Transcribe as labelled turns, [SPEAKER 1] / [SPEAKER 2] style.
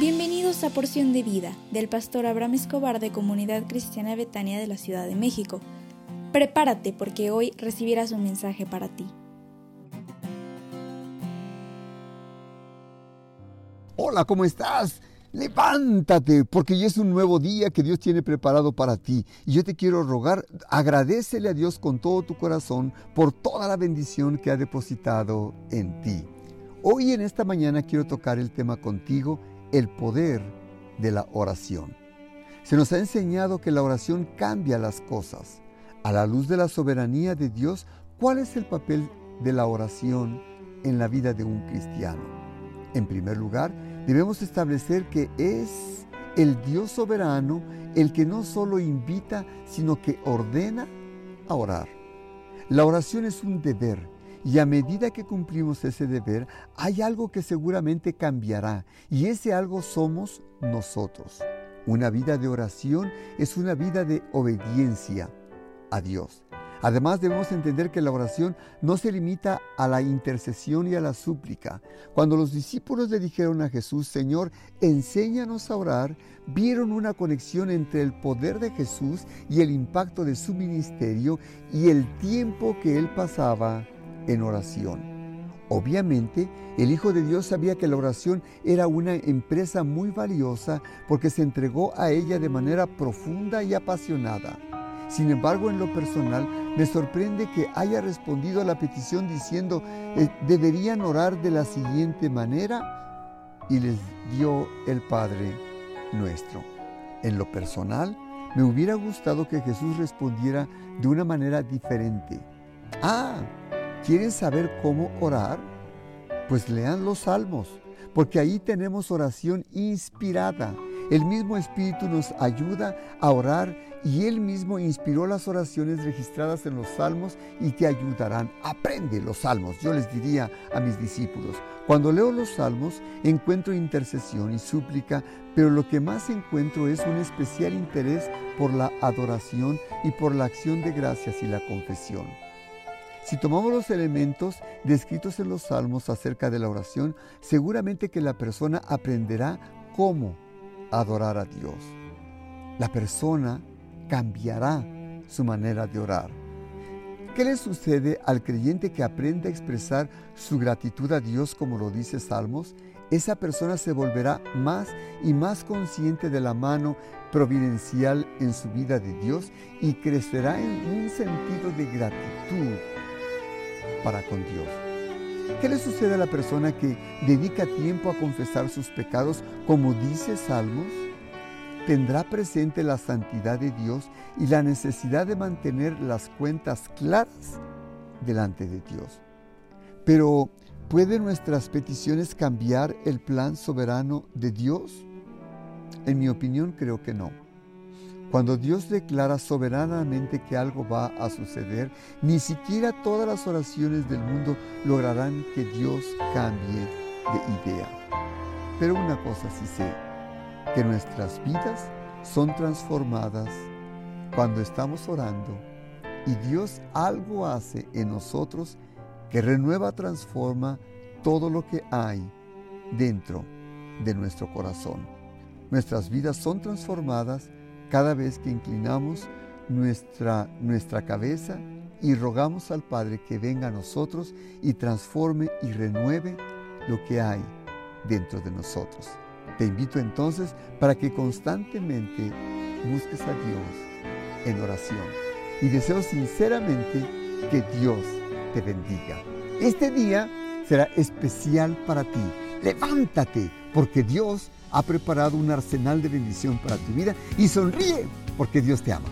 [SPEAKER 1] Bienvenidos a Porción de Vida del pastor Abraham Escobar de Comunidad Cristiana Betania de la Ciudad de México. Prepárate porque hoy recibirás un mensaje para ti.
[SPEAKER 2] Hola, ¿cómo estás? Levántate, porque ya es un nuevo día que Dios tiene preparado para ti. Y yo te quiero rogar, agradecele a Dios con todo tu corazón por toda la bendición que ha depositado en ti. Hoy en esta mañana quiero tocar el tema contigo, el poder de la oración. Se nos ha enseñado que la oración cambia las cosas. A la luz de la soberanía de Dios, ¿cuál es el papel de la oración en la vida de un cristiano? En primer lugar, debemos establecer que es el Dios soberano el que no solo invita, sino que ordena a orar. La oración es un deber y a medida que cumplimos ese deber, hay algo que seguramente cambiará y ese algo somos nosotros. Una vida de oración es una vida de obediencia a Dios. Además debemos entender que la oración no se limita a la intercesión y a la súplica. Cuando los discípulos le dijeron a Jesús, Señor, enséñanos a orar, vieron una conexión entre el poder de Jesús y el impacto de su ministerio y el tiempo que él pasaba en oración. Obviamente, el Hijo de Dios sabía que la oración era una empresa muy valiosa porque se entregó a ella de manera profunda y apasionada. Sin embargo, en lo personal, me sorprende que haya respondido a la petición diciendo, eh, deberían orar de la siguiente manera y les dio el Padre nuestro. En lo personal, me hubiera gustado que Jesús respondiera de una manera diferente. Ah, ¿Quieren saber cómo orar? Pues lean los salmos, porque ahí tenemos oración inspirada. El mismo Espíritu nos ayuda a orar y Él mismo inspiró las oraciones registradas en los salmos y te ayudarán. Aprende los salmos, yo les diría a mis discípulos. Cuando leo los salmos encuentro intercesión y súplica, pero lo que más encuentro es un especial interés por la adoración y por la acción de gracias y la confesión. Si tomamos los elementos descritos en los salmos acerca de la oración, seguramente que la persona aprenderá cómo adorar a Dios. La persona cambiará su manera de orar. ¿Qué le sucede al creyente que aprende a expresar su gratitud a Dios como lo dice Salmos? Esa persona se volverá más y más consciente de la mano providencial en su vida de Dios y crecerá en un sentido de gratitud para con Dios. ¿Qué le sucede a la persona que dedica tiempo a confesar sus pecados como dice Salmos? Tendrá presente la santidad de Dios y la necesidad de mantener las cuentas claras delante de Dios. Pero, ¿pueden nuestras peticiones cambiar el plan soberano de Dios? En mi opinión, creo que no. Cuando Dios declara soberanamente que algo va a suceder, ni siquiera todas las oraciones del mundo lograrán que Dios cambie de idea. Pero una cosa sí sé, que nuestras vidas son transformadas cuando estamos orando y Dios algo hace en nosotros que renueva, transforma todo lo que hay dentro de nuestro corazón. Nuestras vidas son transformadas cada vez que inclinamos nuestra, nuestra cabeza y rogamos al Padre que venga a nosotros y transforme y renueve lo que hay dentro de nosotros. Te invito entonces para que constantemente busques a Dios en oración y deseo sinceramente que Dios te bendiga. Este día será especial para ti. Levántate porque Dios ha preparado un arsenal de bendición para tu vida y sonríe porque Dios te ama.